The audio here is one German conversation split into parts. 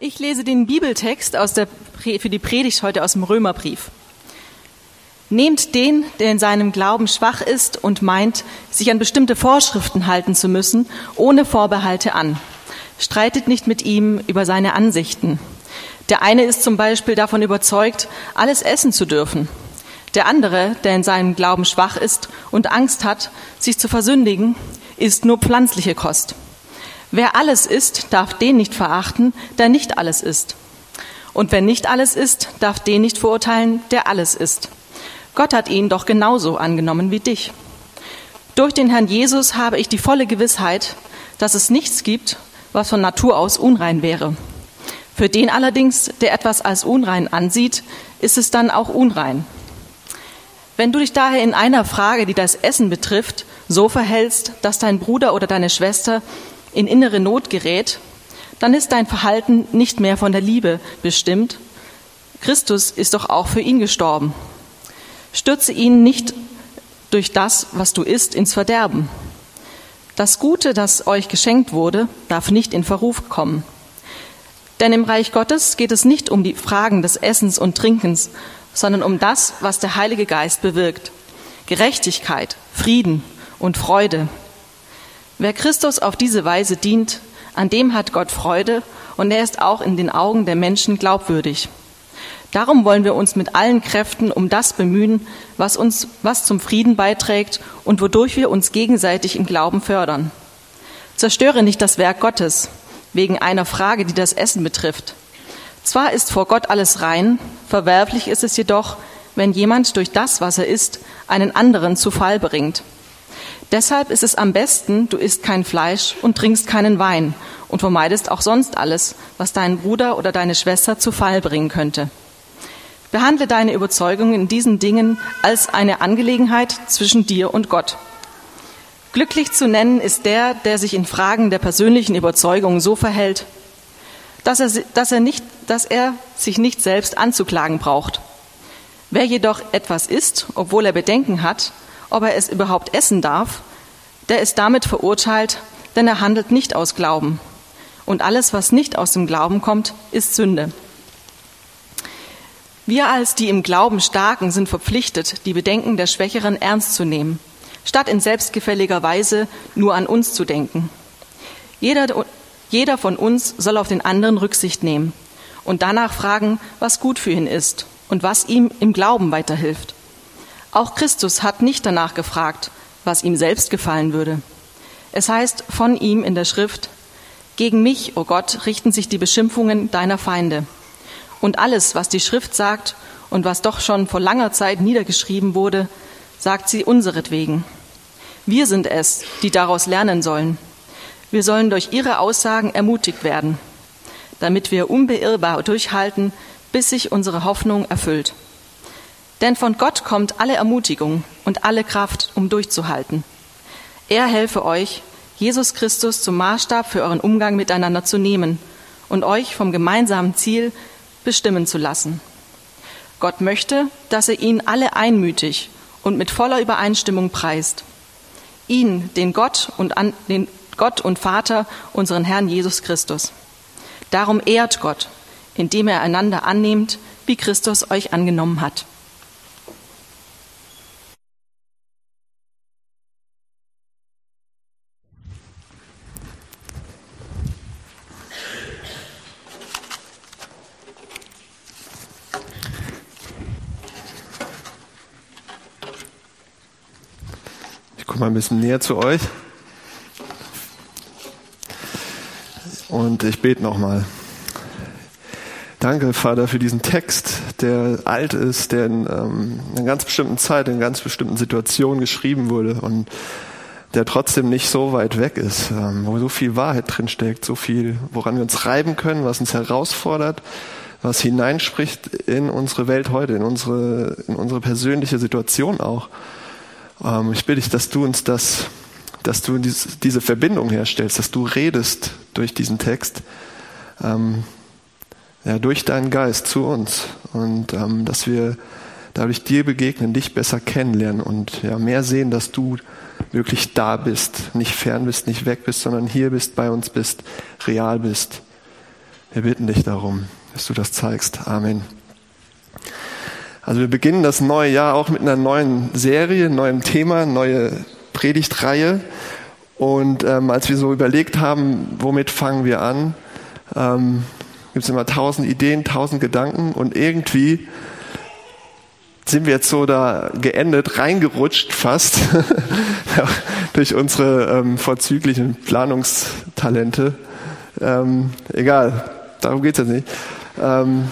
Ich lese den Bibeltext aus der, für die Predigt heute aus dem Römerbrief. Nehmt den, der in seinem Glauben schwach ist und meint, sich an bestimmte Vorschriften halten zu müssen, ohne Vorbehalte an. Streitet nicht mit ihm über seine Ansichten. Der eine ist zum Beispiel davon überzeugt, alles essen zu dürfen. Der andere, der in seinem Glauben schwach ist und Angst hat, sich zu versündigen, isst nur pflanzliche Kost. Wer alles ist, darf den nicht verachten, der nicht alles ist. Und wer nicht alles ist, darf den nicht verurteilen, der alles ist. Gott hat ihn doch genauso angenommen wie dich. Durch den Herrn Jesus habe ich die volle Gewissheit, dass es nichts gibt, was von Natur aus unrein wäre. Für den allerdings, der etwas als unrein ansieht, ist es dann auch unrein. Wenn du dich daher in einer Frage, die das Essen betrifft, so verhältst, dass dein Bruder oder deine Schwester in innere Not gerät, dann ist dein Verhalten nicht mehr von der Liebe bestimmt. Christus ist doch auch für ihn gestorben. Stürze ihn nicht durch das, was du isst, ins Verderben. Das Gute, das euch geschenkt wurde, darf nicht in Verruf kommen. Denn im Reich Gottes geht es nicht um die Fragen des Essens und Trinkens, sondern um das, was der Heilige Geist bewirkt. Gerechtigkeit, Frieden und Freude Wer Christus auf diese Weise dient, an dem hat Gott Freude und er ist auch in den Augen der Menschen glaubwürdig. Darum wollen wir uns mit allen Kräften um das bemühen, was uns, was zum Frieden beiträgt und wodurch wir uns gegenseitig im Glauben fördern. Zerstöre nicht das Werk Gottes wegen einer Frage, die das Essen betrifft. Zwar ist vor Gott alles rein, verwerflich ist es jedoch, wenn jemand durch das, was er isst, einen anderen zu Fall bringt. Deshalb ist es am besten, du isst kein Fleisch und trinkst keinen Wein und vermeidest auch sonst alles, was deinen Bruder oder deine Schwester zu Fall bringen könnte. Behandle deine Überzeugung in diesen Dingen als eine Angelegenheit zwischen dir und Gott. Glücklich zu nennen ist der, der sich in Fragen der persönlichen Überzeugung so verhält, dass er, dass er, nicht, dass er sich nicht selbst anzuklagen braucht. Wer jedoch etwas isst, obwohl er Bedenken hat, ob er es überhaupt essen darf, der ist damit verurteilt, denn er handelt nicht aus Glauben. Und alles, was nicht aus dem Glauben kommt, ist Sünde. Wir als die im Glauben Starken sind verpflichtet, die Bedenken der Schwächeren ernst zu nehmen, statt in selbstgefälliger Weise nur an uns zu denken. Jeder, jeder von uns soll auf den anderen Rücksicht nehmen und danach fragen, was gut für ihn ist und was ihm im Glauben weiterhilft. Auch Christus hat nicht danach gefragt, was ihm selbst gefallen würde. Es heißt von ihm in der Schrift, gegen mich, o oh Gott, richten sich die Beschimpfungen deiner Feinde. Und alles, was die Schrift sagt und was doch schon vor langer Zeit niedergeschrieben wurde, sagt sie unseretwegen. Wir sind es, die daraus lernen sollen. Wir sollen durch ihre Aussagen ermutigt werden, damit wir unbeirrbar durchhalten, bis sich unsere Hoffnung erfüllt. Denn von Gott kommt alle Ermutigung und alle Kraft, um durchzuhalten. Er helfe euch, Jesus Christus zum Maßstab für euren Umgang miteinander zu nehmen und euch vom gemeinsamen Ziel bestimmen zu lassen. Gott möchte, dass ihr ihn alle einmütig und mit voller Übereinstimmung preist. Ihn, den Gott und, an, den Gott und Vater, unseren Herrn Jesus Christus. Darum ehrt Gott, indem er einander annehmt, wie Christus euch angenommen hat. Mal ein bisschen näher zu euch. Und ich bete nochmal. Danke, Vater, für diesen Text, der alt ist, der in ähm, einer ganz bestimmten Zeit, in einer ganz bestimmten Situation geschrieben wurde und der trotzdem nicht so weit weg ist, ähm, wo so viel Wahrheit drinsteckt, so viel, woran wir uns reiben können, was uns herausfordert, was hineinspricht in unsere Welt heute, in unsere, in unsere persönliche Situation auch. Ähm, ich bitte dich, dass du uns das, dass du diese Verbindung herstellst, dass du redest durch diesen Text, ähm, ja, durch deinen Geist zu uns und ähm, dass wir dadurch dir begegnen, dich besser kennenlernen und ja, mehr sehen, dass du wirklich da bist, nicht fern bist, nicht weg bist, sondern hier bist, bei uns bist, real bist. Wir bitten dich darum, dass du das zeigst. Amen. Also wir beginnen das neue Jahr auch mit einer neuen Serie, neuem Thema, neue Predigtreihe. Und ähm, als wir so überlegt haben, womit fangen wir an, ähm, gibt es immer tausend Ideen, tausend Gedanken und irgendwie sind wir jetzt so da geendet, reingerutscht fast durch unsere ähm, vorzüglichen Planungstalente. Ähm, egal, darum geht es jetzt nicht. Ähm,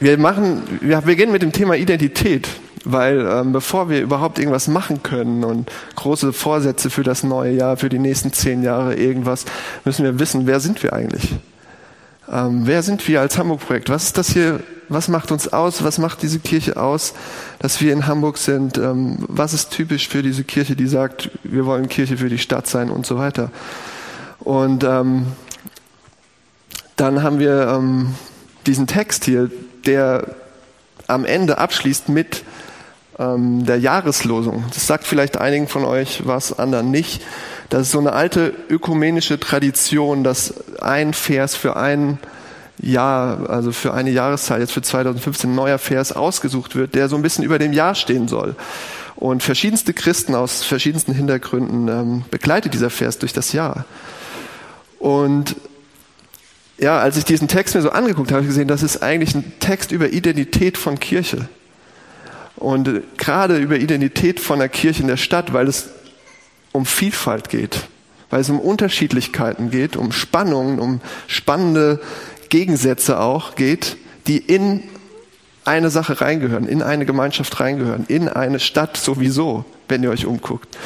wir machen, wir beginnen mit dem Thema Identität, weil ähm, bevor wir überhaupt irgendwas machen können und große Vorsätze für das neue Jahr, für die nächsten zehn Jahre irgendwas, müssen wir wissen, wer sind wir eigentlich? Ähm, wer sind wir als Hamburg-Projekt? Was ist das hier? Was macht uns aus? Was macht diese Kirche aus, dass wir in Hamburg sind? Ähm, was ist typisch für diese Kirche, die sagt, wir wollen Kirche für die Stadt sein und so weiter? Und ähm, dann haben wir ähm, diesen Text hier, der am Ende abschließt mit ähm, der Jahreslosung. Das sagt vielleicht einigen von euch was, anderen nicht. Das ist so eine alte ökumenische Tradition, dass ein Vers für ein Jahr, also für eine Jahreszeit, jetzt für 2015 ein neuer Vers ausgesucht wird, der so ein bisschen über dem Jahr stehen soll. Und verschiedenste Christen aus verschiedensten Hintergründen ähm, begleitet dieser Vers durch das Jahr. Und ja, als ich diesen Text mir so angeguckt habe, habe ich gesehen, das ist eigentlich ein Text über Identität von Kirche. Und äh, gerade über Identität von der Kirche in der Stadt, weil es um Vielfalt geht, weil es um Unterschiedlichkeiten geht, um Spannungen, um spannende Gegensätze auch geht, die in eine Sache reingehören, in eine Gemeinschaft reingehören, in eine Stadt sowieso, wenn ihr euch umguckt.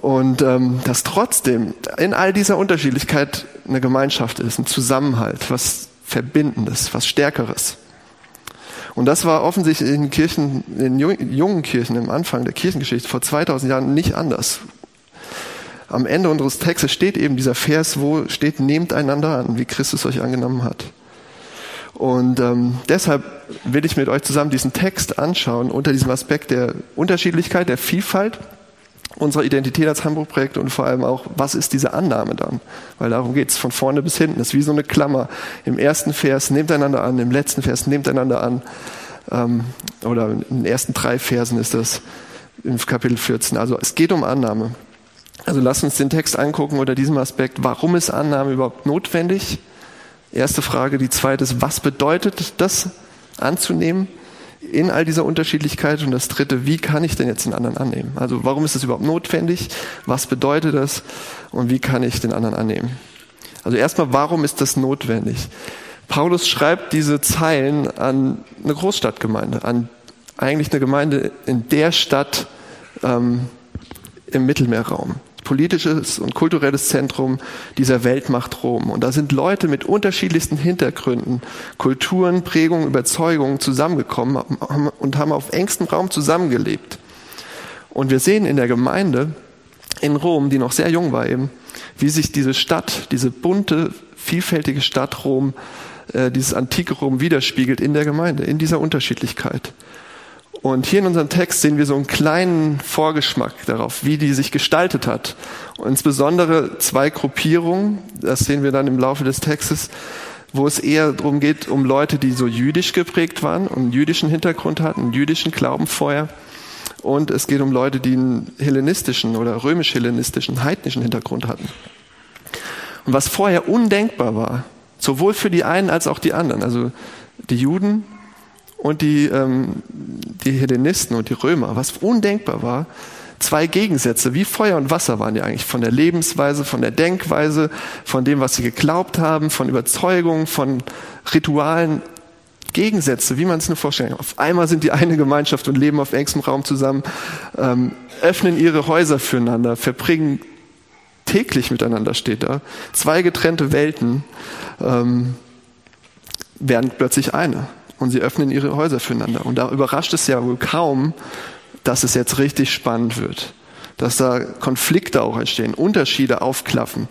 Und ähm, dass trotzdem in all dieser Unterschiedlichkeit eine Gemeinschaft ist, ein Zusammenhalt, was Verbindendes, was Stärkeres. Und das war offensichtlich in Kirchen, in jungen Kirchen im Anfang der Kirchengeschichte vor 2000 Jahren nicht anders. Am Ende unseres Textes steht eben dieser Vers, wo steht, nehmt einander an, wie Christus euch angenommen hat. Und ähm, deshalb will ich mit euch zusammen diesen Text anschauen unter diesem Aspekt der Unterschiedlichkeit, der Vielfalt unserer Identität als Hamburg-Projekt und vor allem auch, was ist diese Annahme dann? Weil darum geht es von vorne bis hinten. Das ist wie so eine Klammer. Im ersten Vers nehmt einander an, im letzten Vers nehmt einander an. Ähm, oder in den ersten drei Versen ist das im Kapitel 14. Also es geht um Annahme. Also lasst uns den Text angucken unter diesem Aspekt. Warum ist Annahme überhaupt notwendig? Erste Frage. Die zweite ist, was bedeutet das anzunehmen? In all dieser Unterschiedlichkeit. Und das Dritte, wie kann ich denn jetzt den anderen annehmen? Also warum ist das überhaupt notwendig? Was bedeutet das? Und wie kann ich den anderen annehmen? Also erstmal, warum ist das notwendig? Paulus schreibt diese Zeilen an eine Großstadtgemeinde, an eigentlich eine Gemeinde in der Stadt ähm, im Mittelmeerraum politisches und kulturelles Zentrum dieser Weltmacht Rom. Und da sind Leute mit unterschiedlichsten Hintergründen, Kulturen, Prägungen, Überzeugungen zusammengekommen und haben auf engstem Raum zusammengelebt. Und wir sehen in der Gemeinde in Rom, die noch sehr jung war eben, wie sich diese Stadt, diese bunte, vielfältige Stadt Rom, äh, dieses antike Rom widerspiegelt in der Gemeinde, in dieser Unterschiedlichkeit. Und hier in unserem Text sehen wir so einen kleinen Vorgeschmack darauf, wie die sich gestaltet hat. Und insbesondere zwei Gruppierungen, das sehen wir dann im Laufe des Textes, wo es eher darum geht, um Leute, die so jüdisch geprägt waren und einen jüdischen Hintergrund hatten, einen jüdischen Glauben vorher. Und es geht um Leute, die einen hellenistischen oder römisch-hellenistischen, heidnischen Hintergrund hatten. Und was vorher undenkbar war, sowohl für die einen als auch die anderen, also die Juden und die, ähm, die Hellenisten und die Römer, was undenkbar war, zwei Gegensätze, wie Feuer und Wasser waren die eigentlich, von der Lebensweise, von der Denkweise, von dem, was sie geglaubt haben, von Überzeugungen, von Ritualen, Gegensätze, wie man es nur vorstellen kann. Auf einmal sind die eine Gemeinschaft und leben auf engstem Raum zusammen, ähm, öffnen ihre Häuser füreinander, verbringen täglich miteinander, steht da. Zwei getrennte Welten ähm, werden plötzlich eine und sie öffnen ihre Häuser füreinander. Und da überrascht es ja wohl kaum, dass es jetzt richtig spannend wird, dass da Konflikte auch entstehen, Unterschiede aufklaffen.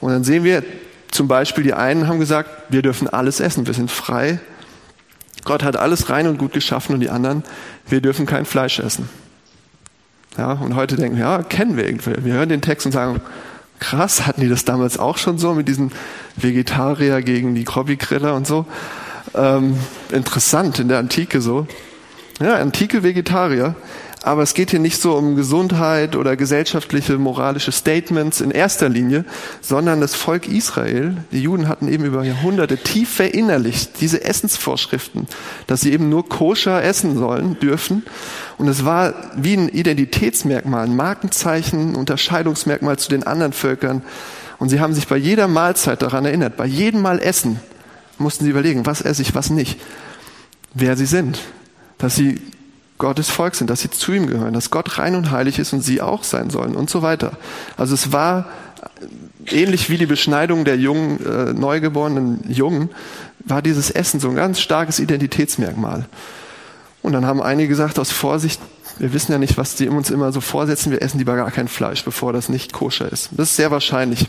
Und dann sehen wir zum Beispiel, die einen haben gesagt, wir dürfen alles essen, wir sind frei. Gott hat alles rein und gut geschaffen und die anderen, wir dürfen kein Fleisch essen. Ja, und heute denken wir, ja, kennen wir irgendwie. Wir hören den Text und sagen, krass, hatten die das damals auch schon so mit diesen Vegetarier gegen die Hobbygriller und so. Ähm, interessant in der Antike so. Ja, antike Vegetarier. Aber es geht hier nicht so um Gesundheit oder gesellschaftliche, moralische Statements in erster Linie, sondern das Volk Israel, die Juden hatten eben über Jahrhunderte tief verinnerlicht diese Essensvorschriften, dass sie eben nur koscher essen sollen, dürfen. Und es war wie ein Identitätsmerkmal, ein Markenzeichen, ein Unterscheidungsmerkmal zu den anderen Völkern. Und sie haben sich bei jeder Mahlzeit daran erinnert, bei jedem Mal Essen mussten sie überlegen, was esse ich, was nicht, wer sie sind, dass sie Gottes Volk sind, dass sie zu ihm gehören, dass Gott rein und heilig ist und sie auch sein sollen und so weiter. Also es war ähnlich wie die Beschneidung der jungen, äh, neugeborenen Jungen, war dieses Essen so ein ganz starkes Identitätsmerkmal. Und dann haben einige gesagt, aus Vorsicht, wir wissen ja nicht, was die uns immer so vorsetzen, wir essen lieber gar kein Fleisch, bevor das nicht koscher ist. Das ist sehr wahrscheinlich,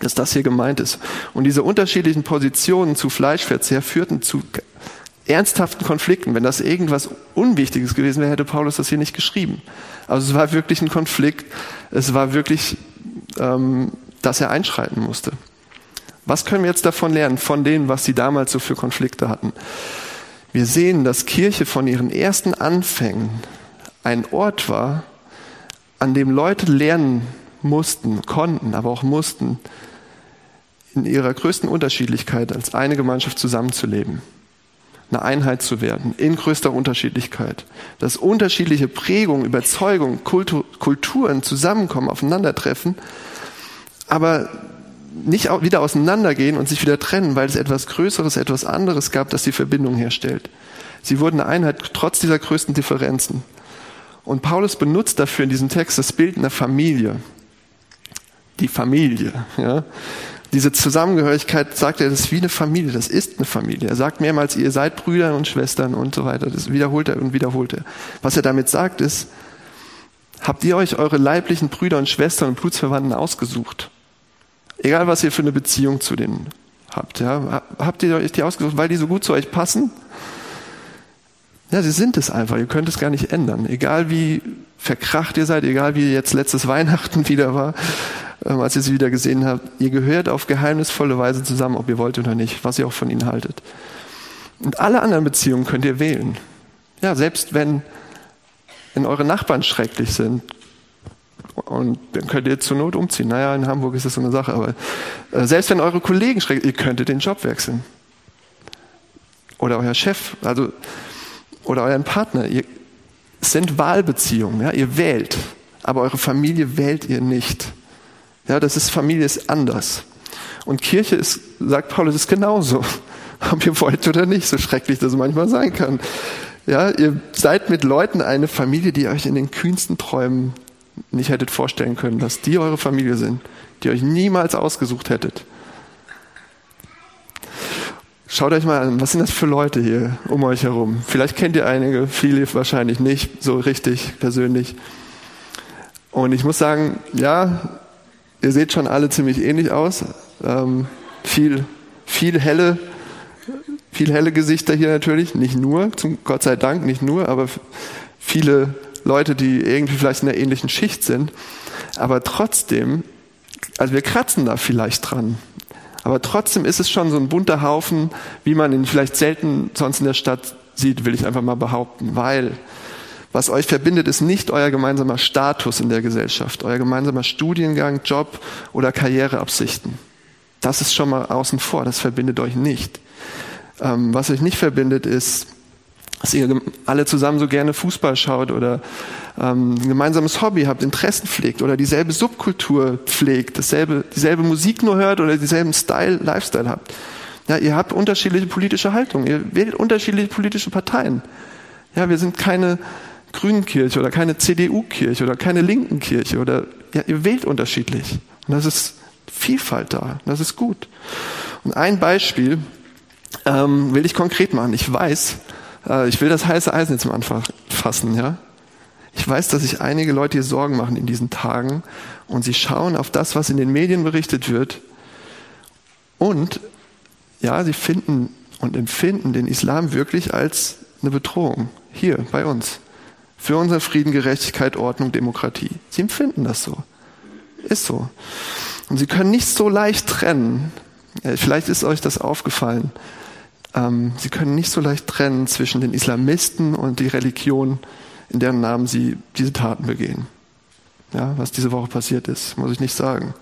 dass das hier gemeint ist. Und diese unterschiedlichen Positionen zu Fleischverzehr führten zu ernsthaften Konflikten. Wenn das irgendwas Unwichtiges gewesen wäre, hätte Paulus das hier nicht geschrieben. Also es war wirklich ein Konflikt. Es war wirklich, ähm, dass er einschreiten musste. Was können wir jetzt davon lernen, von dem, was sie damals so für Konflikte hatten? Wir sehen, dass Kirche von ihren ersten Anfängen ein Ort war, an dem Leute lernen mussten, konnten, aber auch mussten, in ihrer größten Unterschiedlichkeit als eine Gemeinschaft zusammenzuleben eine Einheit zu werden, in größter Unterschiedlichkeit. Dass unterschiedliche Prägungen, Überzeugungen, Kultur, Kulturen zusammenkommen, aufeinandertreffen, aber nicht wieder auseinandergehen und sich wieder trennen, weil es etwas Größeres, etwas anderes gab, das die Verbindung herstellt. Sie wurden eine Einheit trotz dieser größten Differenzen. Und Paulus benutzt dafür in diesem Text das Bild einer Familie. Die Familie. Ja? Diese Zusammengehörigkeit, sagt er, das ist wie eine Familie, das ist eine Familie. Er sagt mehrmals, ihr seid Brüder und Schwestern und so weiter. Das wiederholt er und wiederholt er. Was er damit sagt ist, habt ihr euch eure leiblichen Brüder und Schwestern und Blutsverwandten ausgesucht? Egal, was ihr für eine Beziehung zu denen habt. Ja? Habt ihr euch die ausgesucht, weil die so gut zu euch passen? Ja, sie sind es einfach. Ihr könnt es gar nicht ändern. Egal wie verkracht ihr seid, egal wie jetzt letztes Weihnachten wieder war, als ihr sie wieder gesehen habt. Ihr gehört auf geheimnisvolle Weise zusammen, ob ihr wollt oder nicht, was ihr auch von ihnen haltet. Und alle anderen Beziehungen könnt ihr wählen. Ja, selbst wenn, wenn eure Nachbarn schrecklich sind, und dann könnt ihr zur Not umziehen. Naja, in Hamburg ist das so eine Sache, aber äh, selbst wenn eure Kollegen schrecklich, ihr könntet den Job wechseln. Oder euer Chef, also, oder euren Partner. Ihr, es sind Wahlbeziehungen, ja, ihr wählt, aber eure Familie wählt ihr nicht. Ja, das ist Familie ist anders. Und Kirche ist, sagt Paulus, ist genauso. Ob ihr wollt oder nicht, so schrecklich das manchmal sein kann. Ja, ihr seid mit Leuten eine Familie, die euch in den kühnsten Träumen nicht hättet vorstellen können, dass die eure Familie sind, die euch niemals ausgesucht hättet. Schaut euch mal an, was sind das für Leute hier um euch herum? Vielleicht kennt ihr einige, viele wahrscheinlich nicht so richtig persönlich. Und ich muss sagen, ja, Ihr seht schon alle ziemlich ähnlich aus. Ähm, viel, viel helle, viel helle Gesichter hier natürlich. Nicht nur, zum Gott sei Dank, nicht nur, aber viele Leute, die irgendwie vielleicht in einer ähnlichen Schicht sind. Aber trotzdem, also wir kratzen da vielleicht dran. Aber trotzdem ist es schon so ein bunter Haufen, wie man ihn vielleicht selten sonst in der Stadt sieht, will ich einfach mal behaupten, weil was euch verbindet, ist nicht euer gemeinsamer Status in der Gesellschaft, euer gemeinsamer Studiengang, Job oder Karriereabsichten. Das ist schon mal außen vor, das verbindet euch nicht. Ähm, was euch nicht verbindet, ist, dass ihr alle zusammen so gerne Fußball schaut oder ähm, ein gemeinsames Hobby habt, Interessen pflegt oder dieselbe Subkultur pflegt, dasselbe, dieselbe Musik nur hört oder dieselben Style, Lifestyle habt. Ja, ihr habt unterschiedliche politische Haltungen, ihr wählt unterschiedliche politische Parteien. Ja, wir sind keine Grünen-Kirche oder keine CDU-Kirche oder keine linken Kirche oder ja, ihr wählt unterschiedlich. Und das ist Vielfalt da. Das ist gut. Und ein Beispiel ähm, will ich konkret machen. Ich weiß, äh, ich will das heiße Eisen jetzt am Anfang fassen, ja. Ich weiß, dass sich einige Leute hier Sorgen machen in diesen Tagen und sie schauen auf das, was in den Medien berichtet wird und ja, sie finden und empfinden den Islam wirklich als eine Bedrohung hier bei uns für unseren Frieden, Gerechtigkeit, Ordnung, Demokratie. Sie empfinden das so. Ist so. Und sie können nicht so leicht trennen, Vielleicht ist euch das aufgefallen. Ähm, sie können nicht so leicht trennen zwischen den Islamisten und die Religion, in deren Namen sie diese Taten begehen. Ja, was diese Woche passiert ist, muss ich nicht sagen.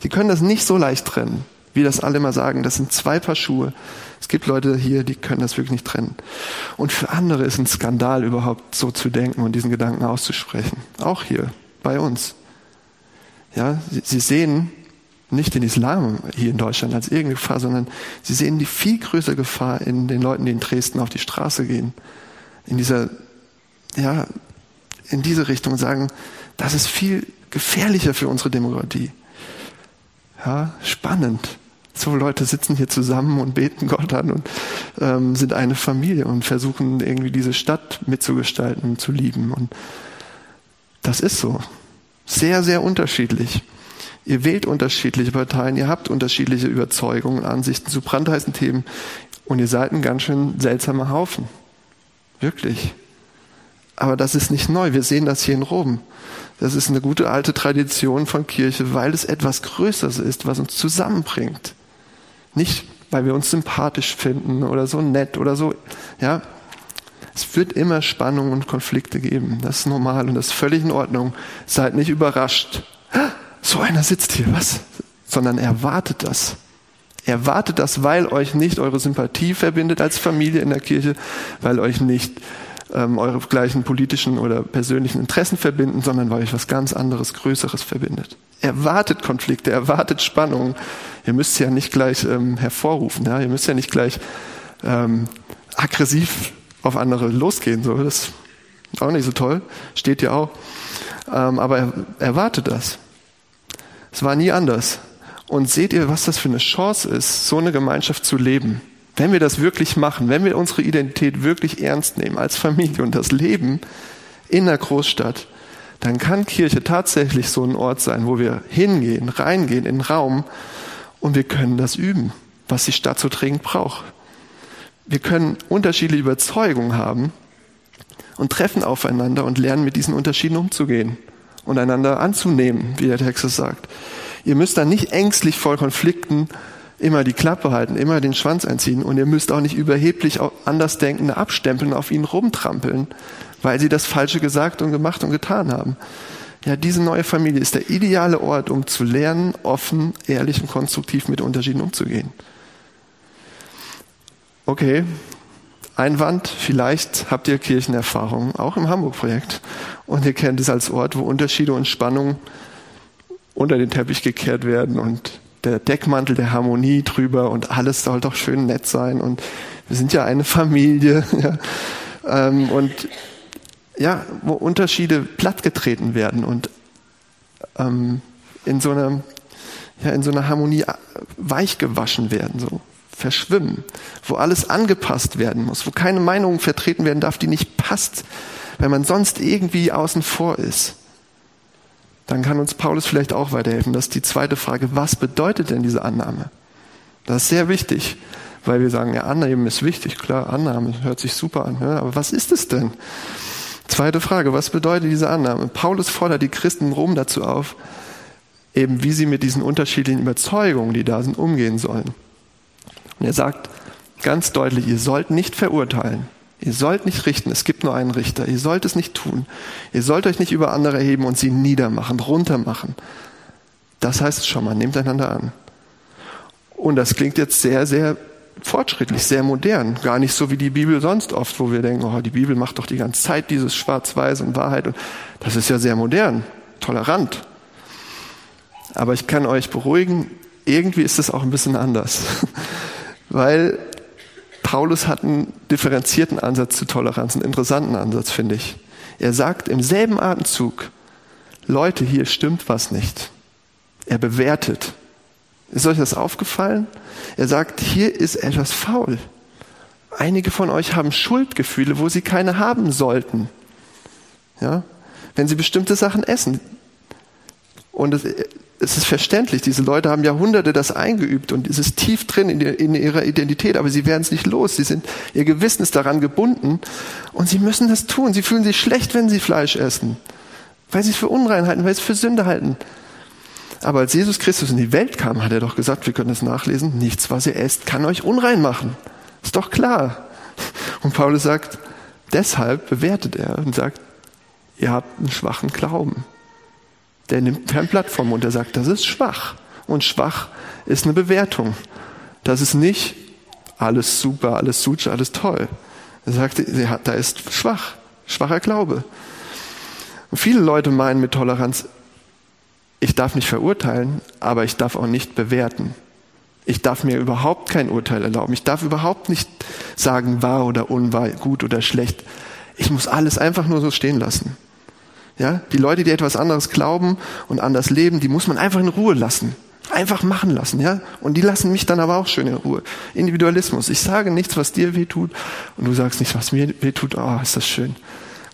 Sie können das nicht so leicht trennen, wie das alle immer sagen. Das sind zwei Paar Schuhe. Es gibt Leute hier, die können das wirklich nicht trennen. Und für andere ist ein Skandal überhaupt so zu denken und diesen Gedanken auszusprechen. Auch hier, bei uns. Ja, sie, sie sehen nicht den Islam hier in Deutschland als irgendeine Gefahr, sondern sie sehen die viel größere Gefahr in den Leuten, die in Dresden auf die Straße gehen. In dieser, ja, in diese Richtung sagen, das ist viel gefährlicher für unsere Demokratie. Ja, spannend. So Leute sitzen hier zusammen und beten Gott an und ähm, sind eine Familie und versuchen irgendwie diese Stadt mitzugestalten und zu lieben. Und das ist so. Sehr, sehr unterschiedlich. Ihr wählt unterschiedliche Parteien, ihr habt unterschiedliche Überzeugungen, Ansichten zu brandheißen Themen und ihr seid ein ganz schön seltsamer Haufen. Wirklich. Aber das ist nicht neu. Wir sehen das hier in Rom. Das ist eine gute alte Tradition von Kirche, weil es etwas Größeres ist, was uns zusammenbringt. Nicht, weil wir uns sympathisch finden oder so nett oder so. Ja, es wird immer Spannungen und Konflikte geben. Das ist normal und das ist völlig in Ordnung. Seid nicht überrascht. So einer sitzt hier, was? Sondern erwartet das. Erwartet das, weil euch nicht eure Sympathie verbindet als Familie in der Kirche, weil euch nicht ähm, eure gleichen politischen oder persönlichen Interessen verbinden, sondern weil euch was ganz anderes, Größeres verbindet. Erwartet Konflikte, erwartet Spannungen. Ihr müsst ja nicht gleich ähm, hervorrufen, ja? ihr müsst ja nicht gleich ähm, aggressiv auf andere losgehen. So, das ist auch nicht so toll, steht ja auch. Ähm, aber erwartet das. Es war nie anders. Und seht ihr, was das für eine Chance ist, so eine Gemeinschaft zu leben? Wenn wir das wirklich machen, wenn wir unsere Identität wirklich ernst nehmen als Familie und das Leben in der Großstadt, dann kann Kirche tatsächlich so ein Ort sein, wo wir hingehen, reingehen in den Raum und wir können das üben, was die Stadt so dringend braucht. Wir können unterschiedliche Überzeugungen haben und treffen aufeinander und lernen mit diesen Unterschieden umzugehen und einander anzunehmen, wie der Text es sagt. Ihr müsst dann nicht ängstlich vor Konflikten immer die Klappe halten, immer den Schwanz einziehen und ihr müsst auch nicht überheblich Andersdenkende abstempeln, auf ihnen rumtrampeln, weil sie das Falsche gesagt und gemacht und getan haben. Ja, diese neue Familie ist der ideale Ort, um zu lernen, offen, ehrlich und konstruktiv mit Unterschieden umzugehen. Okay, Einwand, vielleicht habt ihr Kirchenerfahrung, auch im Hamburg-Projekt. Und ihr kennt es als Ort, wo Unterschiede und Spannungen unter den Teppich gekehrt werden und der Deckmantel der Harmonie drüber und alles soll doch schön nett sein und wir sind ja eine Familie. Ja. Ähm, und ja, wo Unterschiede plattgetreten werden und ähm, in so einer ja, in so einer Harmonie weich gewaschen werden, so verschwimmen, wo alles angepasst werden muss, wo keine Meinung vertreten werden darf, die nicht passt, wenn man sonst irgendwie außen vor ist dann kann uns Paulus vielleicht auch weiterhelfen. Das ist die zweite Frage. Was bedeutet denn diese Annahme? Das ist sehr wichtig, weil wir sagen, ja, Annehmen ist wichtig. Klar, Annahme hört sich super an. Ja, aber was ist es denn? Zweite Frage. Was bedeutet diese Annahme? Paulus fordert die Christen in Rom dazu auf, eben wie sie mit diesen unterschiedlichen Überzeugungen, die da sind, umgehen sollen. Und er sagt ganz deutlich, ihr sollt nicht verurteilen. Ihr sollt nicht richten, es gibt nur einen Richter. Ihr sollt es nicht tun. Ihr sollt euch nicht über andere erheben und sie niedermachen, runtermachen. Das heißt schon mal, nehmt einander an. Und das klingt jetzt sehr, sehr fortschrittlich, sehr modern. Gar nicht so wie die Bibel sonst oft, wo wir denken, oh, die Bibel macht doch die ganze Zeit dieses Schwarz-Weiß und Wahrheit. Und das ist ja sehr modern, tolerant. Aber ich kann euch beruhigen, irgendwie ist es auch ein bisschen anders. Weil Paulus hat einen differenzierten Ansatz zu Toleranz, einen interessanten Ansatz, finde ich. Er sagt im selben Atemzug, Leute, hier stimmt was nicht. Er bewertet. Ist euch das aufgefallen? Er sagt, hier ist etwas faul. Einige von euch haben Schuldgefühle, wo sie keine haben sollten. Ja? Wenn sie bestimmte Sachen essen. Und es, es ist verständlich, diese Leute haben Jahrhunderte das eingeübt und es ist tief drin in, in ihrer Identität, aber sie werden es nicht los. Sie sind, ihr Gewissen ist daran gebunden und sie müssen das tun. Sie fühlen sich schlecht, wenn sie Fleisch essen, weil sie es für unrein halten, weil sie es für Sünde halten. Aber als Jesus Christus in die Welt kam, hat er doch gesagt, wir können es nachlesen, nichts, was ihr esst, kann euch unrein machen. Ist doch klar. Und Paulus sagt, deshalb bewertet er und sagt, ihr habt einen schwachen Glauben. Der nimmt kein Blatt vom Mund, der sagt, das ist schwach. Und schwach ist eine Bewertung. Das ist nicht alles super, alles suche, alles toll. Er sagt, da ist schwach, schwacher Glaube. Und viele Leute meinen mit Toleranz, ich darf nicht verurteilen, aber ich darf auch nicht bewerten. Ich darf mir überhaupt kein Urteil erlauben. Ich darf überhaupt nicht sagen, wahr oder unwahr, gut oder schlecht. Ich muss alles einfach nur so stehen lassen. Ja, die Leute, die etwas anderes glauben und anders leben, die muss man einfach in Ruhe lassen. Einfach machen lassen, ja? Und die lassen mich dann aber auch schön in Ruhe. Individualismus. Ich sage nichts, was dir weh tut, und du sagst nichts, was mir weh tut. Oh, ist das schön.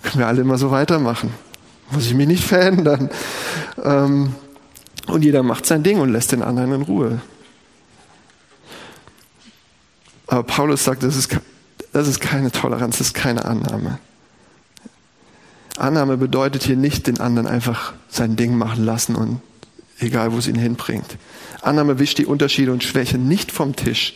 Können wir alle immer so weitermachen. Muss ich mich nicht verändern. Ähm, und jeder macht sein Ding und lässt den anderen in Ruhe. Aber Paulus sagt, das ist, das ist keine Toleranz, das ist keine Annahme. Annahme bedeutet hier nicht den anderen einfach sein Ding machen lassen und egal, wo es ihn hinbringt. Annahme wischt die Unterschiede und Schwächen nicht vom Tisch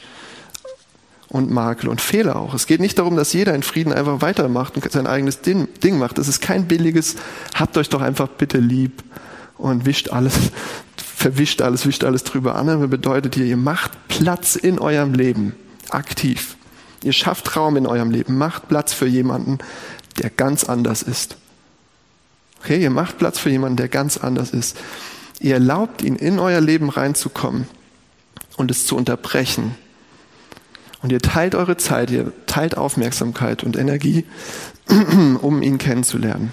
und Makel und Fehler auch. Es geht nicht darum, dass jeder in Frieden einfach weitermacht und sein eigenes Ding macht. Das ist kein billiges, habt euch doch einfach bitte lieb und wischt alles, verwischt alles, wischt alles drüber. Annahme bedeutet hier, ihr macht Platz in eurem Leben, aktiv. Ihr schafft Raum in eurem Leben, macht Platz für jemanden, der ganz anders ist. Okay, ihr macht Platz für jemanden, der ganz anders ist. Ihr erlaubt ihn in euer Leben reinzukommen und es zu unterbrechen. Und ihr teilt eure Zeit, ihr teilt Aufmerksamkeit und Energie, um ihn kennenzulernen.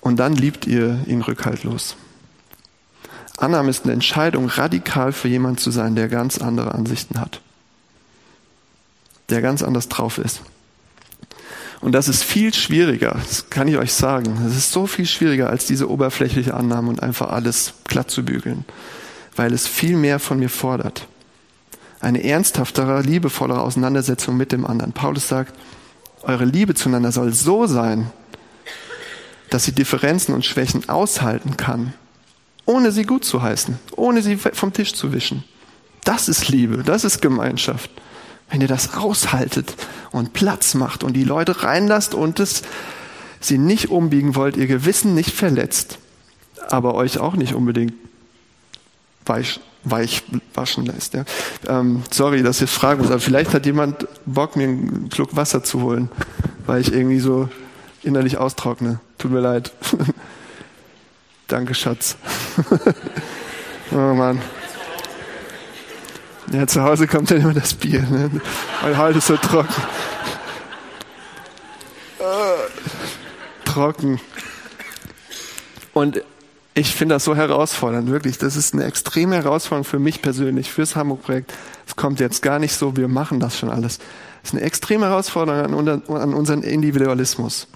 Und dann liebt ihr ihn rückhaltlos. Annahme ist eine Entscheidung, radikal für jemanden zu sein, der ganz andere Ansichten hat. Der ganz anders drauf ist. Und das ist viel schwieriger, das kann ich euch sagen. Es ist so viel schwieriger als diese oberflächliche Annahme und einfach alles glatt zu bügeln, weil es viel mehr von mir fordert. Eine ernsthaftere, liebevollere Auseinandersetzung mit dem anderen. Paulus sagt, eure Liebe zueinander soll so sein, dass sie Differenzen und Schwächen aushalten kann, ohne sie gut zu heißen, ohne sie vom Tisch zu wischen. Das ist Liebe, das ist Gemeinschaft. Wenn ihr das aushaltet und Platz macht und die Leute reinlasst und es sie nicht umbiegen wollt, ihr Gewissen nicht verletzt, aber euch auch nicht unbedingt weich, weich waschen lässt. Ja. Ähm, sorry, dass ich fragen muss, aber vielleicht hat jemand Bock, mir einen Schluck Wasser zu holen, weil ich irgendwie so innerlich austrockne. Tut mir leid. Danke, Schatz. oh Mann. Ja, zu Hause kommt dann immer das Bier. Ne? Weil heute ist so trocken. trocken. Und ich finde das so herausfordernd, wirklich. Das ist eine extreme Herausforderung für mich persönlich, fürs Hamburg-Projekt. Es kommt jetzt gar nicht so, wir machen das schon alles. Es ist eine extreme Herausforderung an, an unseren Individualismus.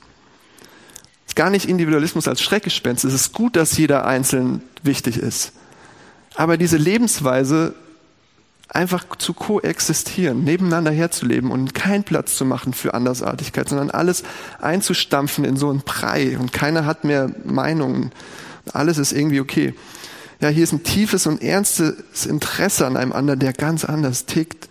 Es ist gar nicht Individualismus als Schreckgespenst. Es ist gut, dass jeder einzeln wichtig ist. Aber diese Lebensweise einfach zu koexistieren, nebeneinander herzuleben und keinen Platz zu machen für Andersartigkeit, sondern alles einzustampfen in so einen Brei und keiner hat mehr Meinungen. Alles ist irgendwie okay. Ja, hier ist ein tiefes und ernstes Interesse an einem anderen, der ganz anders tickt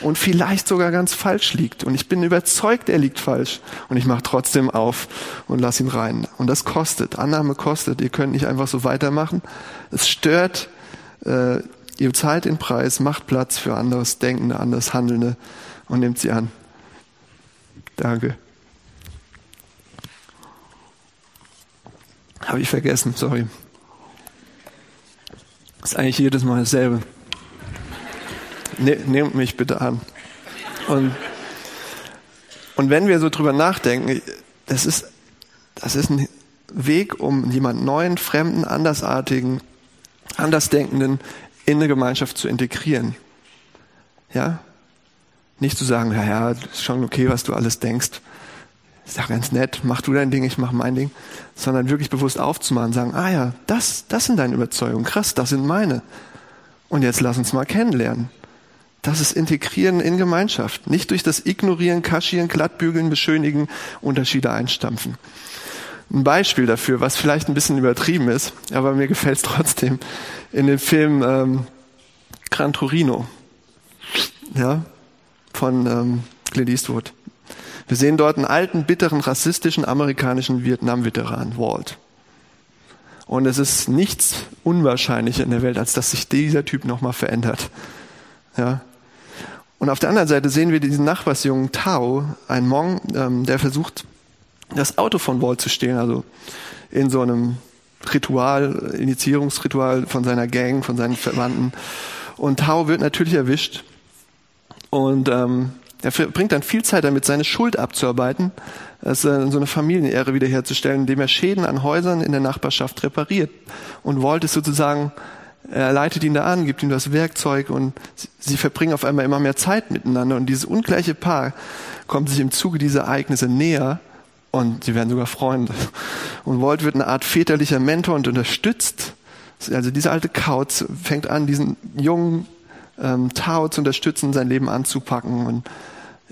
und vielleicht sogar ganz falsch liegt. Und ich bin überzeugt, er liegt falsch. Und ich mache trotzdem auf und lass ihn rein. Und das kostet. Annahme kostet. Ihr könnt nicht einfach so weitermachen. Es stört äh, Ihr zahlt den Preis, macht Platz für anderes Denkende, anderes Handelnde und nehmt sie an. Danke. Habe ich vergessen, sorry. Ist eigentlich jedes Mal dasselbe. Ne, nehmt mich bitte an. Und, und wenn wir so drüber nachdenken, das ist, das ist ein Weg, um jemand neuen, fremden, andersartigen, andersdenkenden in eine Gemeinschaft zu integrieren. Ja? Nicht zu sagen, ja, ja, ist schon okay, was du alles denkst. Ist ja ganz nett, mach du dein Ding, ich mach mein Ding. Sondern wirklich bewusst aufzumachen, sagen, ah ja, das, das sind deine Überzeugungen, krass, das sind meine. Und jetzt lass uns mal kennenlernen. Das ist Integrieren in Gemeinschaft. Nicht durch das Ignorieren, Kaschieren, Glattbügeln, Beschönigen, Unterschiede einstampfen. Ein Beispiel dafür, was vielleicht ein bisschen übertrieben ist, aber mir gefällt es trotzdem, in dem Film ähm, Gran Torino ja, von ähm, Clint Eastwood. Wir sehen dort einen alten, bitteren, rassistischen amerikanischen Vietnam-Veteran, Walt. Und es ist nichts unwahrscheinlicher in der Welt, als dass sich dieser Typ nochmal verändert. Ja. Und auf der anderen Seite sehen wir diesen Nachbarsjungen Tao, ein Mong, ähm, der versucht, das Auto von Walt zu stehlen, also in so einem Ritual, Initiierungsritual von seiner Gang, von seinen Verwandten. Und Tao wird natürlich erwischt. Und ähm, er verbringt dann viel Zeit damit, seine Schuld abzuarbeiten, also so eine Familienehre wiederherzustellen, indem er Schäden an Häusern in der Nachbarschaft repariert. Und Walt ist sozusagen, er leitet ihn da an, gibt ihm das Werkzeug und sie verbringen auf einmal immer mehr Zeit miteinander. Und dieses ungleiche Paar kommt sich im Zuge dieser Ereignisse näher und sie werden sogar Freunde. Und Walt wird eine Art väterlicher Mentor und unterstützt. Also dieser alte Kauz fängt an, diesen jungen ähm, Tao zu unterstützen, sein Leben anzupacken und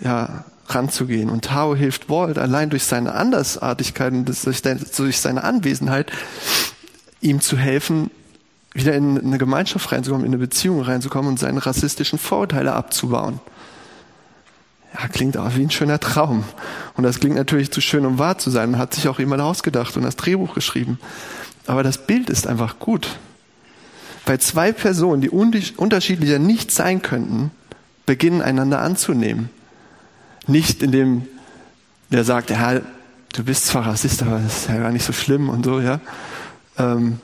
ja, ranzugehen. Und Tao hilft Walt allein durch seine Andersartigkeit und durch seine Anwesenheit, ihm zu helfen, wieder in eine Gemeinschaft reinzukommen, in eine Beziehung reinzukommen und seine rassistischen Vorurteile abzubauen. Ja, klingt auch wie ein schöner Traum. Und das klingt natürlich zu schön, um wahr zu sein. Hat sich auch jemand ausgedacht und das Drehbuch geschrieben. Aber das Bild ist einfach gut. Bei zwei Personen, die unterschiedlicher nicht sein könnten, beginnen einander anzunehmen. Nicht indem der sagt, ja, du bist zwar Rassist, aber das ist ja gar nicht so schlimm und so, ja. Ähm,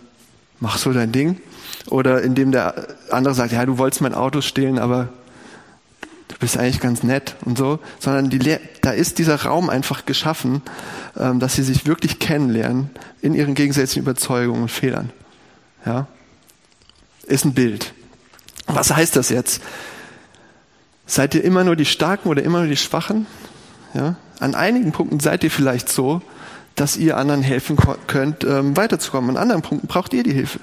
mach so dein Ding. Oder indem der andere sagt, ja, du wolltest mein Auto stehlen, aber du bist eigentlich ganz nett und so. Sondern die, da ist dieser Raum einfach geschaffen, ähm, dass sie sich wirklich kennenlernen in ihren gegensätzlichen Überzeugungen und Fehlern. Ja. Ist ein Bild. Was heißt das jetzt? Seid ihr immer nur die Starken oder immer nur die Schwachen? Ja? An einigen Punkten seid ihr vielleicht so, dass ihr anderen helfen könnt, ähm, weiterzukommen. An anderen Punkten braucht ihr die Hilfe.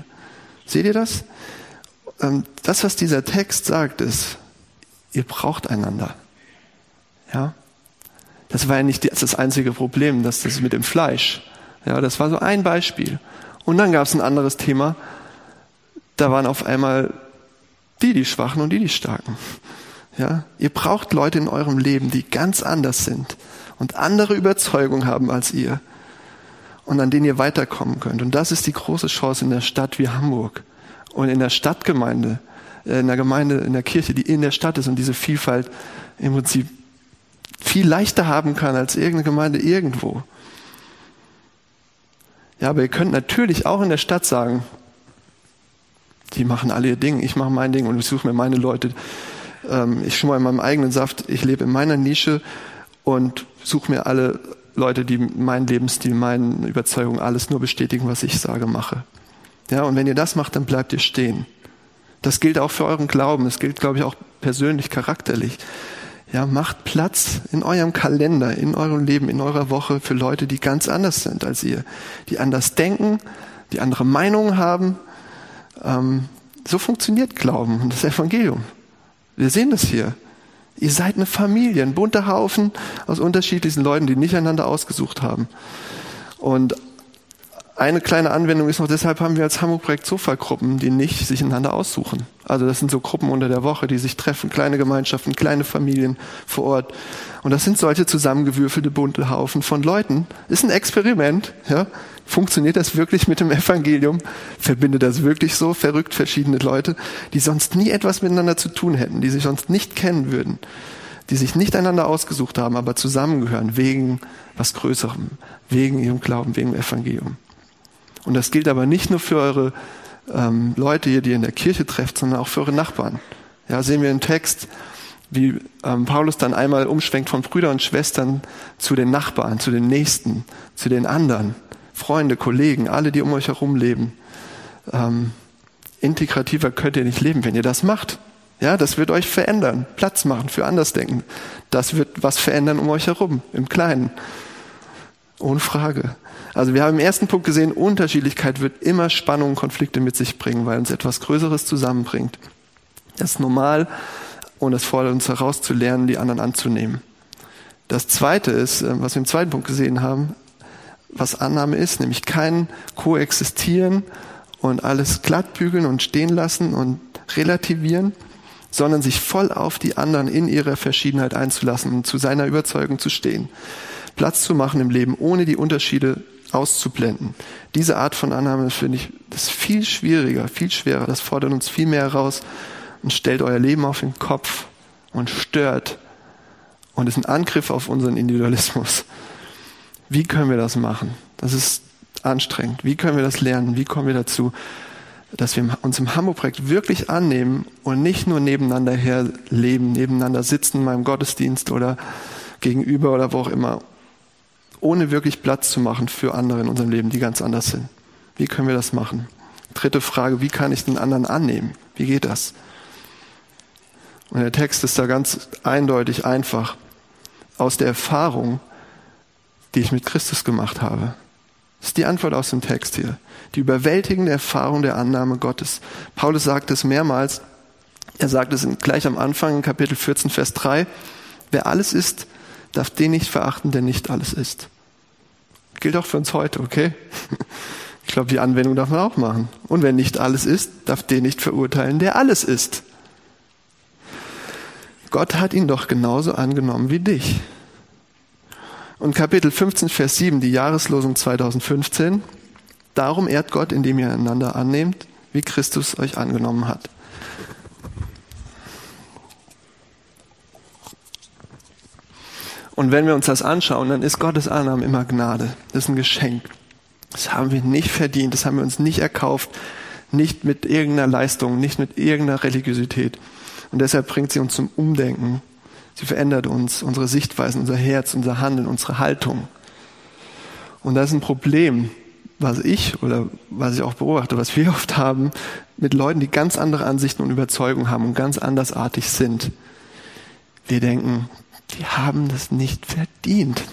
Seht ihr das? Ähm, das, was dieser Text sagt, ist, ihr braucht einander. Ja? Das war ja nicht das einzige Problem, das, das mit dem Fleisch. Ja, das war so ein Beispiel. Und dann gab es ein anderes Thema. Da waren auf einmal die die Schwachen und die die Starken. Ja, ihr braucht Leute in eurem Leben, die ganz anders sind und andere Überzeugungen haben als ihr und an denen ihr weiterkommen könnt. Und das ist die große Chance in der Stadt wie Hamburg und in der Stadtgemeinde, in der Gemeinde, in der Kirche, die in der Stadt ist und diese Vielfalt im Prinzip viel leichter haben kann als irgendeine Gemeinde irgendwo. Ja, aber ihr könnt natürlich auch in der Stadt sagen, die machen alle ihr Ding, ich mache mein Ding und ich suche mir meine Leute, ähm, ich schmore in meinem eigenen Saft, ich lebe in meiner Nische und suche mir alle Leute, die meinen Lebensstil, meinen Überzeugungen, alles nur bestätigen, was ich sage, mache. Ja, und wenn ihr das macht, dann bleibt ihr stehen. Das gilt auch für euren Glauben. Das gilt, glaube ich, auch persönlich, charakterlich. Ja, macht Platz in eurem Kalender, in eurem Leben, in eurer Woche für Leute, die ganz anders sind als ihr, die anders denken, die andere Meinungen haben. Ähm, so funktioniert Glauben und das Evangelium. Wir sehen das hier. Ihr seid eine Familie, ein bunter Haufen aus unterschiedlichen Leuten, die nicht einander ausgesucht haben. Und eine kleine Anwendung ist noch, deshalb haben wir als Hamburg-Projekt Sofa-Gruppen, die nicht sich einander aussuchen. Also das sind so Gruppen unter der Woche, die sich treffen, kleine Gemeinschaften, kleine Familien vor Ort. Und das sind solche zusammengewürfelte bunte Haufen von Leuten. Ist ein Experiment, ja. Funktioniert das wirklich mit dem Evangelium? Verbindet das wirklich so verrückt verschiedene Leute, die sonst nie etwas miteinander zu tun hätten, die sich sonst nicht kennen würden, die sich nicht einander ausgesucht haben, aber zusammengehören wegen was Größerem, wegen ihrem Glauben, wegen dem Evangelium. Und das gilt aber nicht nur für eure ähm, Leute hier, die ihr in der Kirche trefft, sondern auch für eure Nachbarn. Ja, sehen wir im Text, wie ähm, Paulus dann einmal umschwenkt von Brüdern und Schwestern zu den Nachbarn, zu den Nächsten, zu den anderen. Freunde, Kollegen, alle, die um euch herum leben. Ähm, integrativer könnt ihr nicht leben, wenn ihr das macht. Ja, das wird euch verändern, Platz machen für Andersdenken. Das wird was verändern um euch herum, im Kleinen. Ohne Frage. Also wir haben im ersten Punkt gesehen, Unterschiedlichkeit wird immer Spannungen, Konflikte mit sich bringen, weil uns etwas Größeres zusammenbringt. Das ist normal und es fordert uns heraus zu lernen, die anderen anzunehmen. Das zweite ist, äh, was wir im zweiten Punkt gesehen haben, was Annahme ist, nämlich kein Koexistieren und alles glattbügeln und stehen lassen und relativieren, sondern sich voll auf die anderen in ihrer Verschiedenheit einzulassen und zu seiner Überzeugung zu stehen. Platz zu machen im Leben, ohne die Unterschiede auszublenden. Diese Art von Annahme finde ich, das ist viel schwieriger, viel schwerer. Das fordert uns viel mehr heraus und stellt euer Leben auf den Kopf und stört und ist ein Angriff auf unseren Individualismus. Wie können wir das machen? Das ist anstrengend. Wie können wir das lernen? Wie kommen wir dazu, dass wir uns im Hamburg-Projekt wirklich annehmen und nicht nur nebeneinander herleben, nebeneinander sitzen in meinem Gottesdienst oder gegenüber oder wo auch immer, ohne wirklich Platz zu machen für andere in unserem Leben, die ganz anders sind. Wie können wir das machen? Dritte Frage, wie kann ich den anderen annehmen? Wie geht das? Und der Text ist da ganz eindeutig einfach aus der Erfahrung, die ich mit Christus gemacht habe. Das ist die Antwort aus dem Text hier. Die überwältigende Erfahrung der Annahme Gottes. Paulus sagt es mehrmals. Er sagt es gleich am Anfang in Kapitel 14, Vers 3. Wer alles ist, darf den nicht verachten, der nicht alles ist. Gilt auch für uns heute, okay? Ich glaube, die Anwendung darf man auch machen. Und wer nicht alles ist, darf den nicht verurteilen, der alles ist. Gott hat ihn doch genauso angenommen wie dich. Und Kapitel 15, Vers 7, die Jahreslosung 2015. Darum ehrt Gott, indem ihr einander annehmt, wie Christus euch angenommen hat. Und wenn wir uns das anschauen, dann ist Gottes Annahme immer Gnade. Das ist ein Geschenk. Das haben wir nicht verdient, das haben wir uns nicht erkauft, nicht mit irgendeiner Leistung, nicht mit irgendeiner Religiosität. Und deshalb bringt sie uns zum Umdenken. Sie verändert uns, unsere Sichtweisen, unser Herz, unser Handeln, unsere Haltung. Und das ist ein Problem, was ich oder was ich auch beobachte, was wir oft haben, mit Leuten, die ganz andere Ansichten und Überzeugungen haben und ganz andersartig sind. Wir denken, die haben das nicht verdient.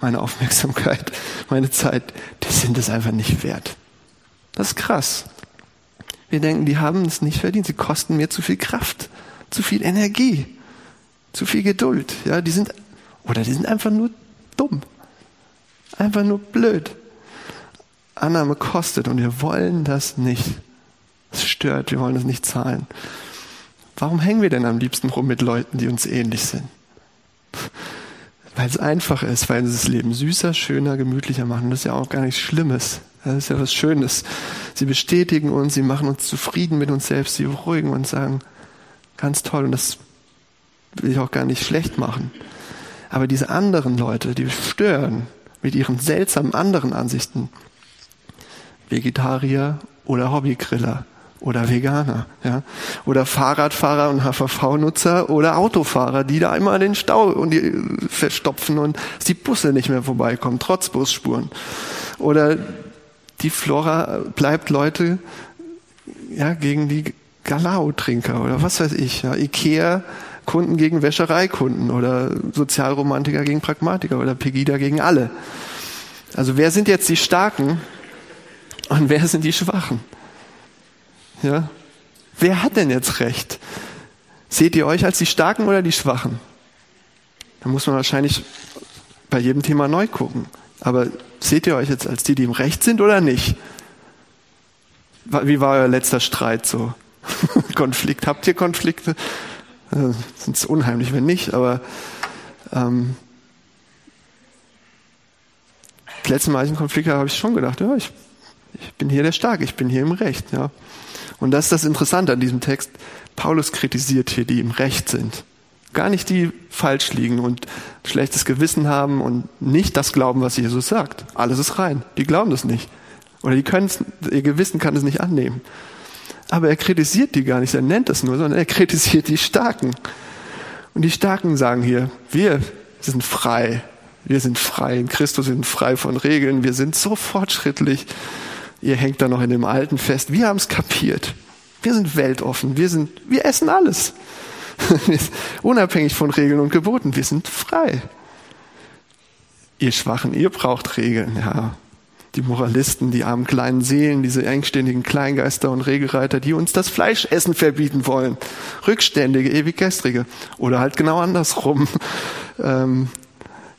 Meine Aufmerksamkeit, meine Zeit, die sind es einfach nicht wert. Das ist krass. Wir denken, die haben es nicht verdient. Sie kosten mir zu viel Kraft, zu viel Energie, zu viel Geduld. Ja, die sind, oder die sind einfach nur dumm. Einfach nur blöd. Annahme kostet und wir wollen das nicht. Es stört, wir wollen es nicht zahlen. Warum hängen wir denn am liebsten rum mit Leuten, die uns ähnlich sind? Weil es einfach ist, weil sie das Leben süßer, schöner, gemütlicher machen. Das ist ja auch gar nichts Schlimmes. Das ist ja was Schönes. Sie bestätigen uns, sie machen uns zufrieden mit uns selbst, sie beruhigen uns, sagen, ganz toll. Und das will ich auch gar nicht schlecht machen. Aber diese anderen Leute, die stören mit ihren seltsamen anderen Ansichten, Vegetarier oder Hobbygriller, oder Veganer, ja, oder Fahrradfahrer und HVV-Nutzer oder Autofahrer, die da immer den Stau und die verstopfen und die Busse nicht mehr vorbeikommen, trotz Busspuren. Oder die Flora bleibt Leute ja, gegen die Galao-Trinker oder was weiß ich, ja, Ikea Kunden gegen Wäschereikunden oder Sozialromantiker gegen Pragmatiker oder Pegida gegen alle. Also wer sind jetzt die Starken und wer sind die Schwachen? Ja? Wer hat denn jetzt recht? Seht ihr euch als die Starken oder die Schwachen? Da muss man wahrscheinlich bei jedem Thema neu gucken. Aber seht ihr euch jetzt als die, die im Recht sind oder nicht? Wie war euer letzter Streit so? Konflikt? Habt ihr Konflikte? Äh, Sind es unheimlich, wenn nicht, aber ähm, das letzte Mal, als ich einen Konflikt habe, habe ich schon gedacht, ja, ich, ich bin hier der Starke, ich bin hier im Recht. Ja. Und das ist das Interessante an diesem Text. Paulus kritisiert hier, die im Recht sind. Gar nicht die falsch liegen und schlechtes Gewissen haben und nicht das glauben, was Jesus sagt. Alles ist rein. Die glauben das nicht. Oder die können es, ihr Gewissen kann es nicht annehmen. Aber er kritisiert die gar nicht, er nennt es nur, sondern er kritisiert die Starken. Und die Starken sagen hier, wir sind frei. Wir sind frei in Christus, sind frei von Regeln, wir sind so fortschrittlich. Ihr hängt da noch in dem Alten fest. Wir haben es kapiert. Wir sind weltoffen. Wir sind, wir essen alles. Unabhängig von Regeln und Geboten. Wir sind frei. Ihr Schwachen, ihr braucht Regeln, ja. Die Moralisten, die armen kleinen Seelen, diese engständigen Kleingeister und Regelreiter, die uns das Fleischessen verbieten wollen. Rückständige, ewiggestrige. Oder halt genau andersrum. Ähm,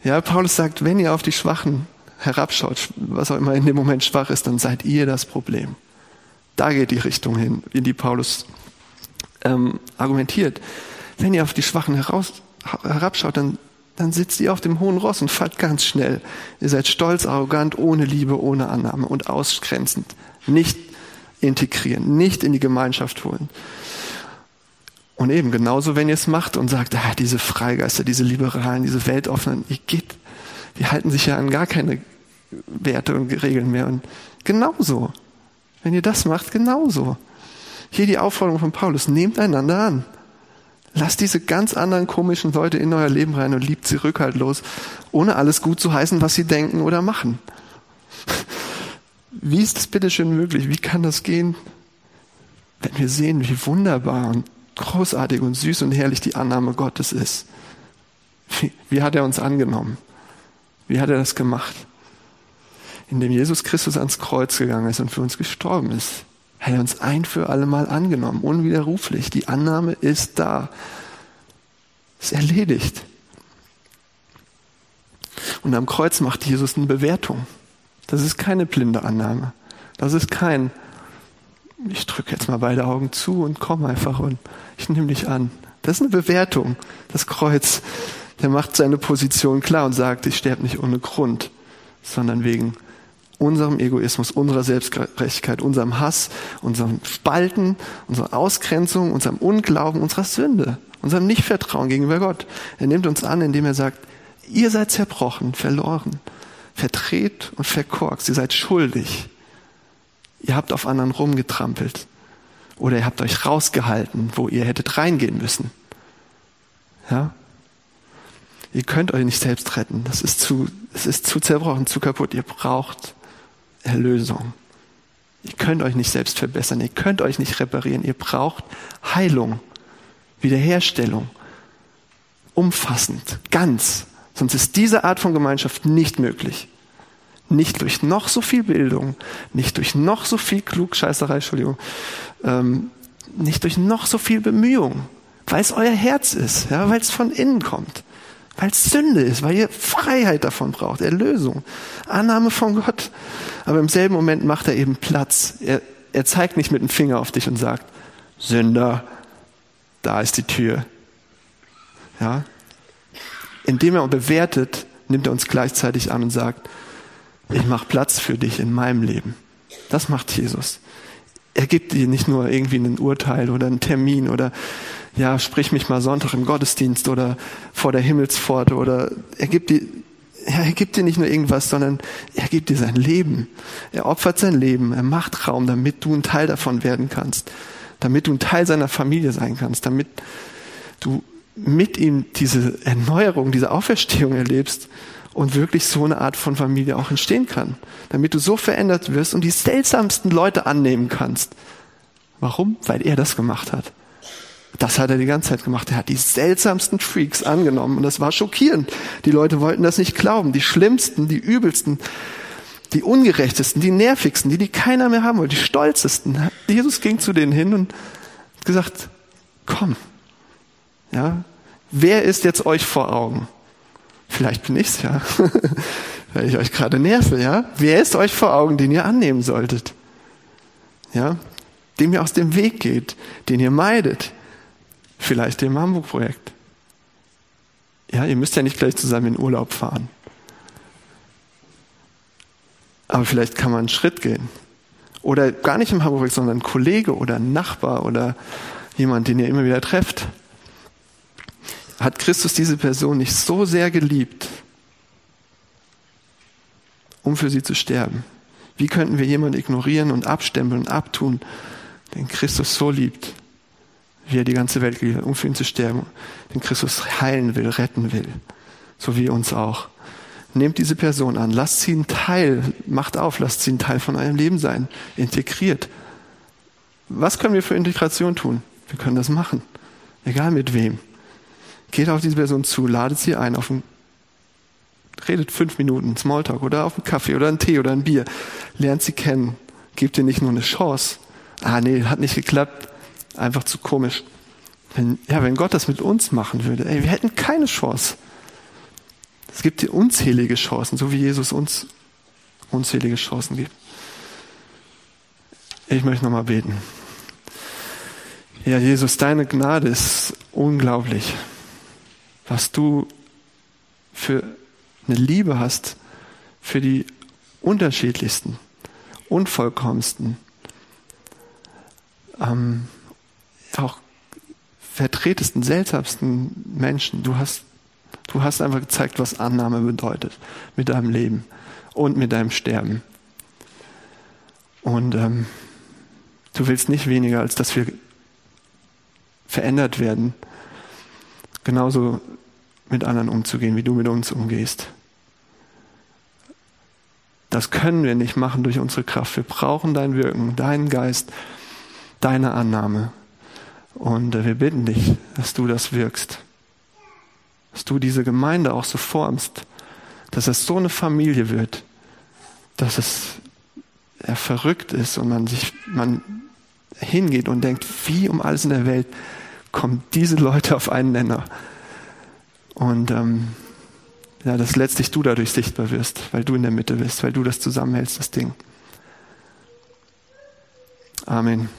ja, Paulus sagt, wenn ihr auf die Schwachen herabschaut, was auch immer in dem Moment schwach ist, dann seid ihr das Problem. Da geht die Richtung hin, in die Paulus ähm, argumentiert. Wenn ihr auf die Schwachen heraus, herabschaut, dann, dann sitzt ihr auf dem hohen Ross und fallt ganz schnell. Ihr seid stolz, arrogant, ohne Liebe, ohne Annahme und ausgrenzend. Nicht integrieren, nicht in die Gemeinschaft holen. Und eben genauso, wenn ihr es macht und sagt, ah, diese Freigeister, diese Liberalen, diese Weltoffenen, ihr geht, die halten sich ja an gar keine Werte und Regeln mehr. Und genauso, wenn ihr das macht, genauso. Hier die Aufforderung von Paulus, nehmt einander an. Lasst diese ganz anderen komischen Leute in euer Leben rein und liebt sie rückhaltlos, ohne alles gut zu heißen, was sie denken oder machen. Wie ist das bitte schön möglich? Wie kann das gehen, wenn wir sehen, wie wunderbar und großartig und süß und herrlich die Annahme Gottes ist? Wie, wie hat er uns angenommen? Wie hat er das gemacht? Indem Jesus Christus ans Kreuz gegangen ist und für uns gestorben ist. Hat er uns ein für alle Mal angenommen, unwiderruflich. Die Annahme ist da. Ist erledigt. Und am Kreuz macht Jesus eine Bewertung. Das ist keine blinde Annahme. Das ist kein, ich drücke jetzt mal beide Augen zu und komm einfach und ich nehme dich an. Das ist eine Bewertung. Das Kreuz, der macht seine Position klar und sagt, ich sterbe nicht ohne Grund, sondern wegen unserem Egoismus, unserer Selbstgerechtigkeit, unserem Hass, unserem Spalten, unserer Ausgrenzung, unserem Unglauben, unserer Sünde, unserem Nichtvertrauen gegenüber Gott. Er nimmt uns an, indem er sagt, ihr seid zerbrochen, verloren, verdreht und verkorkst, ihr seid schuldig. Ihr habt auf anderen rumgetrampelt oder ihr habt euch rausgehalten, wo ihr hättet reingehen müssen. Ja? Ihr könnt euch nicht selbst retten. Das ist zu, es ist zu zerbrochen, zu kaputt. Ihr braucht Erlösung. Ihr könnt euch nicht selbst verbessern, ihr könnt euch nicht reparieren, ihr braucht Heilung, Wiederherstellung, umfassend, ganz. Sonst ist diese Art von Gemeinschaft nicht möglich. Nicht durch noch so viel Bildung, nicht durch noch so viel Klugscheißerei, Entschuldigung, ähm, nicht durch noch so viel Bemühung, weil es euer Herz ist, ja, weil es von innen kommt weil es Sünde ist, weil ihr Freiheit davon braucht, Erlösung, Annahme von Gott. Aber im selben Moment macht er eben Platz. Er, er zeigt nicht mit dem Finger auf dich und sagt, Sünder, da ist die Tür. Ja? Indem er bewertet, nimmt er uns gleichzeitig an und sagt, ich mache Platz für dich in meinem Leben. Das macht Jesus. Er gibt dir nicht nur irgendwie ein Urteil oder einen Termin oder ja, sprich mich mal Sonntag im Gottesdienst oder vor der Himmelspforte oder er gibt dir, er gibt dir nicht nur irgendwas, sondern er gibt dir sein Leben. Er opfert sein Leben, er macht Raum, damit du ein Teil davon werden kannst, damit du ein Teil seiner Familie sein kannst, damit du mit ihm diese Erneuerung, diese Auferstehung erlebst und wirklich so eine Art von Familie auch entstehen kann, damit du so verändert wirst und die seltsamsten Leute annehmen kannst. Warum? Weil er das gemacht hat. Das hat er die ganze Zeit gemacht. Er hat die seltsamsten Freaks angenommen und das war schockierend. Die Leute wollten das nicht glauben. Die schlimmsten, die übelsten, die ungerechtesten, die nervigsten, die die keiner mehr haben wollte, die stolzesten. Jesus ging zu denen hin und hat gesagt, komm. Ja, wer ist jetzt euch vor Augen? Vielleicht bin ich's, ja. Weil ich euch gerade nerve, ja. Wer ist euch vor Augen, den ihr annehmen solltet? Ja. Dem ihr aus dem Weg geht, den ihr meidet, Vielleicht im Hamburg-Projekt. Ja, ihr müsst ja nicht gleich zusammen in Urlaub fahren. Aber vielleicht kann man einen Schritt gehen. Oder gar nicht im Hamburg-Projekt, sondern ein Kollege oder ein Nachbar oder jemand, den ihr immer wieder trefft. Hat Christus diese Person nicht so sehr geliebt, um für sie zu sterben? Wie könnten wir jemanden ignorieren und abstempeln und abtun, den Christus so liebt? Wie er die ganze Welt geliebt hat, um für ihn zu sterben, den Christus heilen will, retten will, so wie uns auch. Nehmt diese Person an, lasst sie ein Teil, macht auf, lasst sie ein Teil von eurem Leben sein, integriert. Was können wir für Integration tun? Wir können das machen, egal mit wem. Geht auf diese Person zu, ladet sie ein auf ein, redet fünf Minuten Smalltalk oder auf einen Kaffee oder einen Tee oder ein Bier, lernt sie kennen, gebt ihr nicht nur eine Chance. Ah nee, hat nicht geklappt, einfach zu komisch. Wenn, ja, wenn Gott das mit uns machen würde, ey, wir hätten keine Chance. Es gibt hier unzählige Chancen, so wie Jesus uns unzählige Chancen gibt. Ich möchte nochmal beten. Ja, Jesus, deine Gnade ist unglaublich, was du für eine Liebe hast für die unterschiedlichsten, unvollkommensten, ähm, auch vertretesten, seltsamsten Menschen. Du hast, du hast einfach gezeigt, was Annahme bedeutet mit deinem Leben und mit deinem Sterben. Und ähm, du willst nicht weniger, als dass wir verändert werden, genauso mit anderen umzugehen, wie du mit uns umgehst. Das können wir nicht machen durch unsere Kraft. Wir brauchen dein Wirken, deinen Geist, deine Annahme. Und äh, wir bitten dich, dass du das wirkst. Dass du diese Gemeinde auch so formst, dass es so eine Familie wird, dass es ja, verrückt ist und man sich, man hingeht und denkt, wie um alles in der Welt kommen diese Leute auf einen Nenner. Und ähm, ja, dass letztlich du dadurch sichtbar wirst, weil du in der Mitte bist, weil du das zusammenhältst, das Ding. Amen.